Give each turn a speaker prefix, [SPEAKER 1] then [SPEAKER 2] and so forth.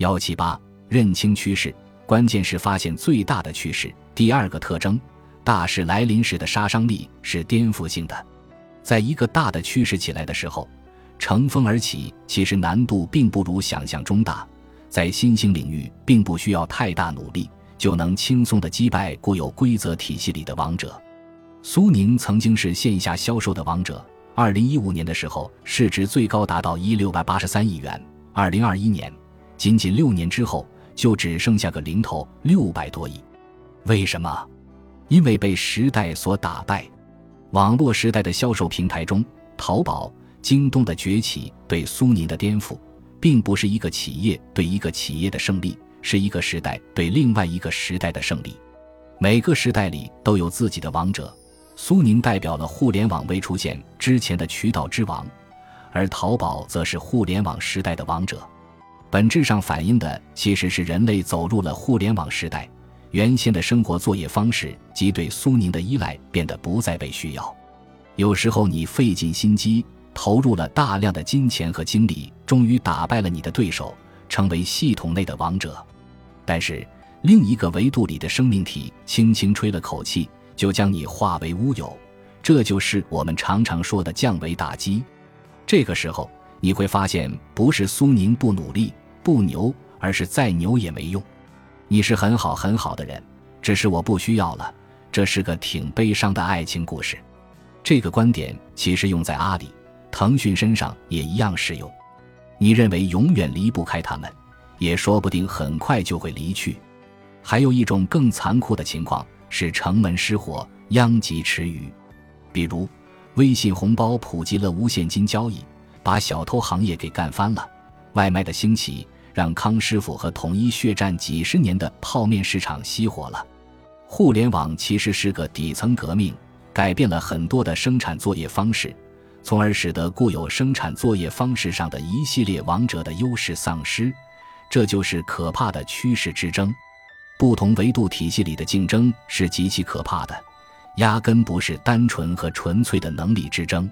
[SPEAKER 1] 幺七八，认清趋势，关键是发现最大的趋势。第二个特征，大势来临时的杀伤力是颠覆性的。在一个大的趋势起来的时候，乘风而起，其实难度并不如想象中大。在新兴领域，并不需要太大努力，就能轻松地击败固有规则体系里的王者。苏宁曾经是线下销售的王者，二零一五年的时候，市值最高达到一六百八十三亿元。二零二一年。仅仅六年之后，就只剩下个零头六百多亿。为什么？因为被时代所打败。网络时代的销售平台中，淘宝、京东的崛起对苏宁的颠覆，并不是一个企业对一个企业的胜利，是一个时代对另外一个时代的胜利。每个时代里都有自己的王者，苏宁代表了互联网未出现之前的渠道之王，而淘宝则是互联网时代的王者。本质上反映的其实是人类走入了互联网时代，原先的生活作业方式及对苏宁的依赖变得不再被需要。有时候你费尽心机，投入了大量的金钱和精力，终于打败了你的对手，成为系统内的王者。但是另一个维度里的生命体轻轻吹了口气，就将你化为乌有。这就是我们常常说的降维打击。这个时候你会发现，不是苏宁不努力。不牛，而是再牛也没用。你是很好很好的人，只是我不需要了。这是个挺悲伤的爱情故事。这个观点其实用在阿里、腾讯身上也一样适用。你认为永远离不开他们，也说不定很快就会离去。还有一种更残酷的情况是城门失火，殃及池鱼。比如，微信红包普及了无现金交易，把小偷行业给干翻了。外卖的兴起，让康师傅和统一血战几十年的泡面市场熄火了。互联网其实是个底层革命，改变了很多的生产作业方式，从而使得固有生产作业方式上的一系列王者的优势丧失。这就是可怕的趋势之争。不同维度体系里的竞争是极其可怕的，压根不是单纯和纯粹的能力之争。